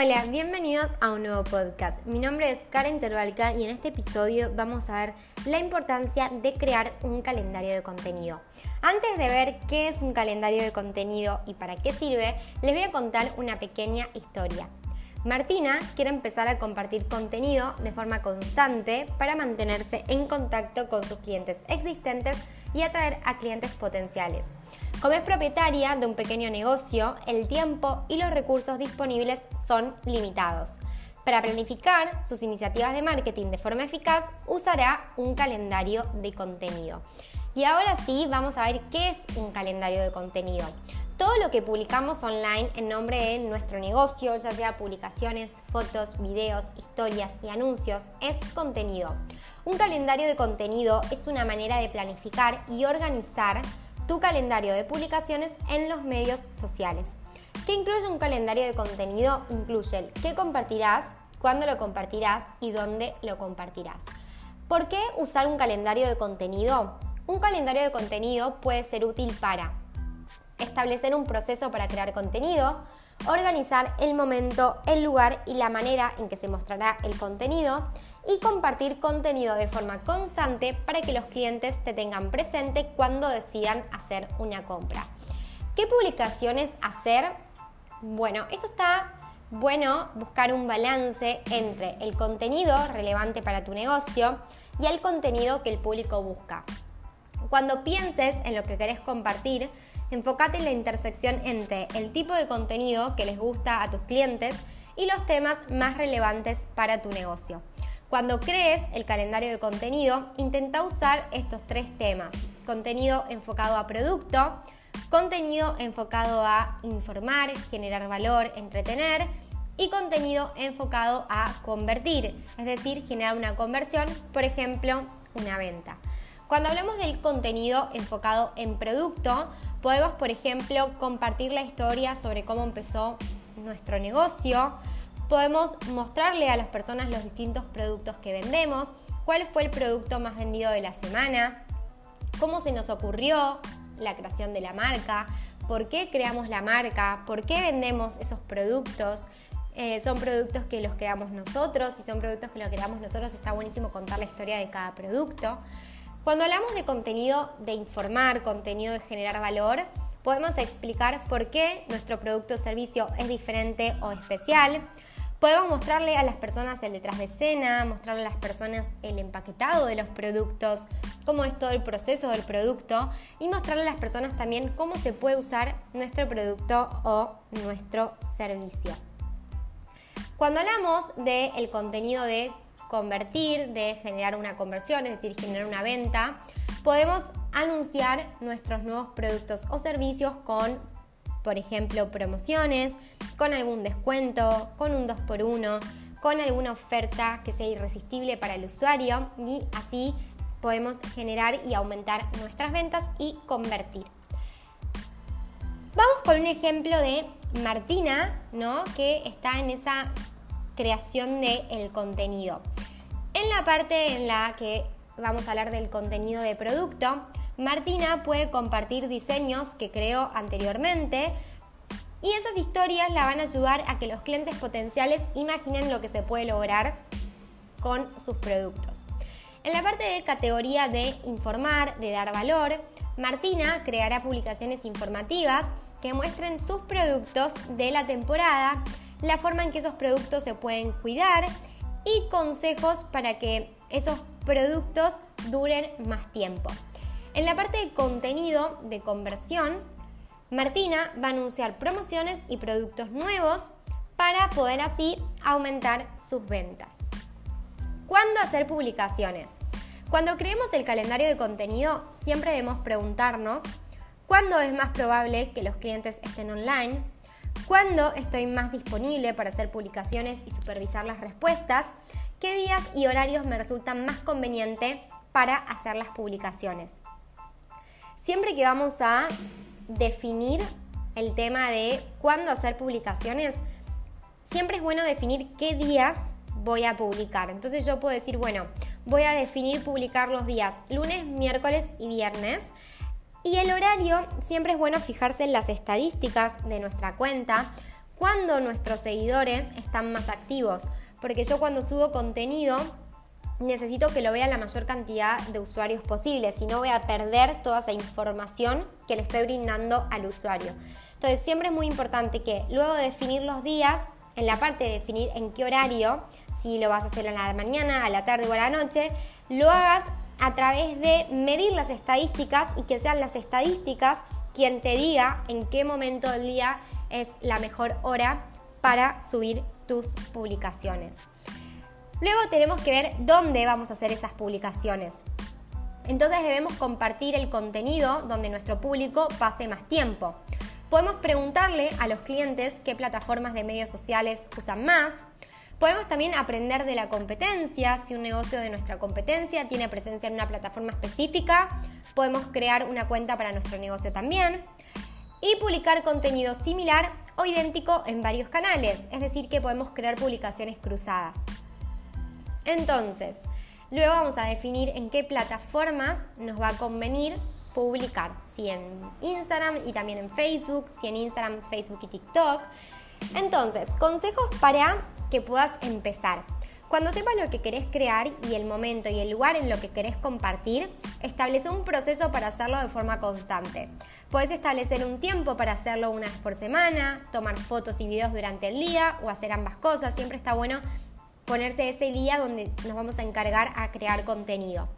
Hola, bienvenidos a un nuevo podcast. Mi nombre es Karen Terbalca y en este episodio vamos a ver la importancia de crear un calendario de contenido. Antes de ver qué es un calendario de contenido y para qué sirve, les voy a contar una pequeña historia. Martina quiere empezar a compartir contenido de forma constante para mantenerse en contacto con sus clientes existentes y atraer a clientes potenciales. Como es propietaria de un pequeño negocio, el tiempo y los recursos disponibles son limitados. Para planificar sus iniciativas de marketing de forma eficaz, usará un calendario de contenido. Y ahora sí, vamos a ver qué es un calendario de contenido todo lo que publicamos online en nombre de nuestro negocio, ya sea publicaciones, fotos, videos, historias y anuncios, es contenido. Un calendario de contenido es una manera de planificar y organizar tu calendario de publicaciones en los medios sociales. ¿Qué incluye un calendario de contenido? Incluye el qué compartirás, cuándo lo compartirás y dónde lo compartirás. ¿Por qué usar un calendario de contenido? Un calendario de contenido puede ser útil para establecer un proceso para crear contenido, organizar el momento, el lugar y la manera en que se mostrará el contenido y compartir contenido de forma constante para que los clientes te tengan presente cuando decidan hacer una compra. ¿Qué publicaciones hacer? Bueno, esto está bueno buscar un balance entre el contenido relevante para tu negocio y el contenido que el público busca. Cuando pienses en lo que querés compartir, enfócate en la intersección entre el tipo de contenido que les gusta a tus clientes y los temas más relevantes para tu negocio. Cuando crees el calendario de contenido, intenta usar estos tres temas. Contenido enfocado a producto, contenido enfocado a informar, generar valor, entretener y contenido enfocado a convertir, es decir, generar una conversión, por ejemplo, una venta. Cuando hablamos del contenido enfocado en producto, podemos, por ejemplo, compartir la historia sobre cómo empezó nuestro negocio, podemos mostrarle a las personas los distintos productos que vendemos, cuál fue el producto más vendido de la semana, cómo se nos ocurrió la creación de la marca, por qué creamos la marca, por qué vendemos esos productos. Eh, son productos que los creamos nosotros, si son productos que los creamos nosotros está buenísimo contar la historia de cada producto. Cuando hablamos de contenido de informar, contenido de generar valor, podemos explicar por qué nuestro producto o servicio es diferente o especial. Podemos mostrarle a las personas el detrás de escena, mostrarle a las personas el empaquetado de los productos, cómo es todo el proceso del producto y mostrarle a las personas también cómo se puede usar nuestro producto o nuestro servicio. Cuando hablamos del contenido de convertir, de generar una conversión, es decir, generar una venta, podemos anunciar nuestros nuevos productos o servicios con, por ejemplo, promociones, con algún descuento, con un 2x1, con alguna oferta que sea irresistible para el usuario y así podemos generar y aumentar nuestras ventas y convertir. Vamos con un ejemplo de Martina, ¿no? que está en esa creación del contenido. En la parte en la que vamos a hablar del contenido de producto, Martina puede compartir diseños que creó anteriormente y esas historias la van a ayudar a que los clientes potenciales imaginen lo que se puede lograr con sus productos. En la parte de categoría de informar, de dar valor, Martina creará publicaciones informativas que muestren sus productos de la temporada la forma en que esos productos se pueden cuidar y consejos para que esos productos duren más tiempo. En la parte de contenido de conversión, Martina va a anunciar promociones y productos nuevos para poder así aumentar sus ventas. ¿Cuándo hacer publicaciones? Cuando creemos el calendario de contenido, siempre debemos preguntarnos cuándo es más probable que los clientes estén online, cuándo estoy más disponible para hacer publicaciones y supervisar las respuestas, qué días y horarios me resultan más conveniente para hacer las publicaciones. Siempre que vamos a definir el tema de cuándo hacer publicaciones, siempre es bueno definir qué días voy a publicar. Entonces yo puedo decir, bueno, voy a definir publicar los días lunes, miércoles y viernes y el horario, siempre es bueno fijarse en las estadísticas de nuestra cuenta, cuando nuestros seguidores están más activos. Porque yo cuando subo contenido necesito que lo vea la mayor cantidad de usuarios posible, si no voy a perder toda esa información que le estoy brindando al usuario. Entonces siempre es muy importante que luego de definir los días, en la parte de definir en qué horario, si lo vas a hacer en la mañana, a la tarde o a la noche, lo hagas a través de medir las estadísticas y que sean las estadísticas quien te diga en qué momento del día es la mejor hora para subir tus publicaciones. Luego tenemos que ver dónde vamos a hacer esas publicaciones. Entonces debemos compartir el contenido donde nuestro público pase más tiempo. Podemos preguntarle a los clientes qué plataformas de medios sociales usan más. Podemos también aprender de la competencia. Si un negocio de nuestra competencia tiene presencia en una plataforma específica, podemos crear una cuenta para nuestro negocio también. Y publicar contenido similar o idéntico en varios canales. Es decir, que podemos crear publicaciones cruzadas. Entonces, luego vamos a definir en qué plataformas nos va a convenir publicar, si en Instagram y también en Facebook, si en Instagram, Facebook y TikTok. Entonces, consejos para que puedas empezar. Cuando sepas lo que querés crear y el momento y el lugar en lo que querés compartir, establece un proceso para hacerlo de forma constante. Puedes establecer un tiempo para hacerlo una vez por semana, tomar fotos y videos durante el día o hacer ambas cosas. Siempre está bueno ponerse ese día donde nos vamos a encargar a crear contenido.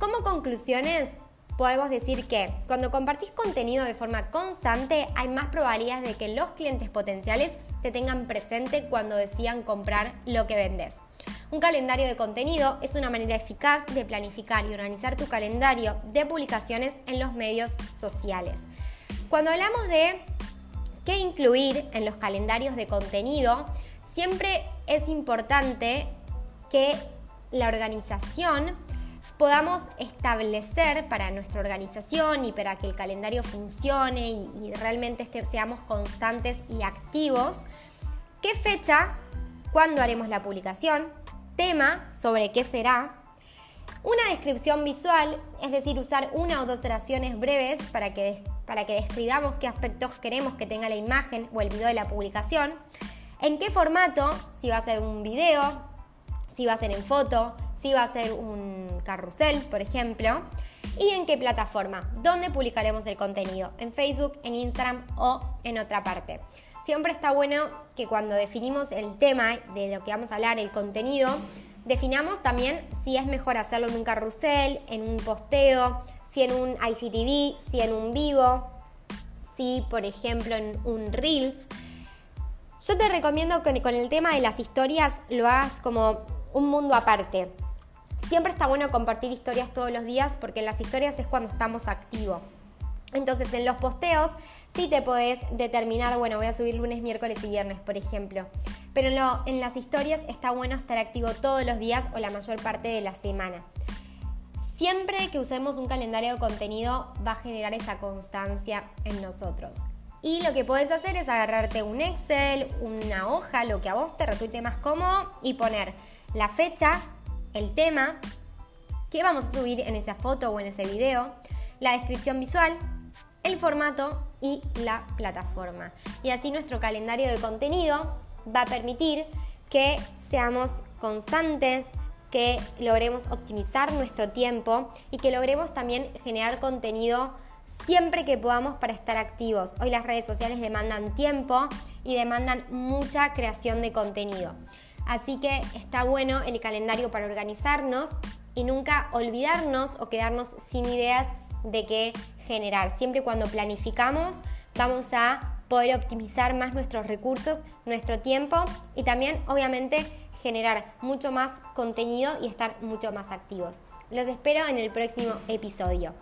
Como conclusiones, podemos decir que cuando compartís contenido de forma constante hay más probabilidades de que los clientes potenciales te tengan presente cuando decidan comprar lo que vendes. Un calendario de contenido es una manera eficaz de planificar y organizar tu calendario de publicaciones en los medios sociales. Cuando hablamos de qué incluir en los calendarios de contenido, siempre es importante que la organización podamos establecer para nuestra organización y para que el calendario funcione y, realmente este, seamos constantes y activos, qué fecha, cuándo haremos la publicación, tema, sobre qué será, una descripción visual, es decir, usar una o dos oraciones breves para que, para que describamos qué aspectos queremos que tenga la imagen o el video de la publicación, en qué formato, si va a ser un video, si va a ser en foto, si va a ser un carrusel, por ejemplo, y en qué plataforma, dónde publicaremos el contenido, en Facebook, en Instagram o en otra parte. Siempre está bueno que cuando definimos el tema de lo que vamos a hablar, el contenido, definamos también si es mejor hacerlo en un carrusel, en un posteo, si en un IGTV, si en un vivo, si por ejemplo en un Reels. Yo te recomiendo que con el tema de las historias lo hagas como un mundo aparte. Siempre está bueno compartir historias todos los días porque en las historias es cuando estamos activos. Entonces en los posteos sí te podés determinar, bueno, voy a subir lunes, miércoles y viernes, por ejemplo. Pero en, en las historias está bueno estar activo todos los días o la mayor parte de la semana. Siempre que usemos un calendario de contenido va a generar esa constancia en nosotros. Y lo que puedes hacer es agarrarte un Excel, una hoja, lo que a vos te resulte más cómodo y poner la fecha, el tema, qué vamos a subir en esa foto o en ese video, la descripción visual, el formato y la plataforma. Y así nuestro calendario de contenido va a permitir que seamos constantes, que logremos optimizar nuestro tiempo y que logremos también generar contenido siempre que podamos para estar activos. Hoy las redes sociales demandan tiempo y demandan mucha creación de contenido. Así que está bueno el calendario para organizarnos y nunca olvidarnos o quedarnos sin ideas de qué generar. Siempre cuando planificamos vamos a poder optimizar más nuestros recursos, nuestro tiempo y también obviamente generar mucho más contenido y estar mucho más activos. Los espero en el próximo episodio.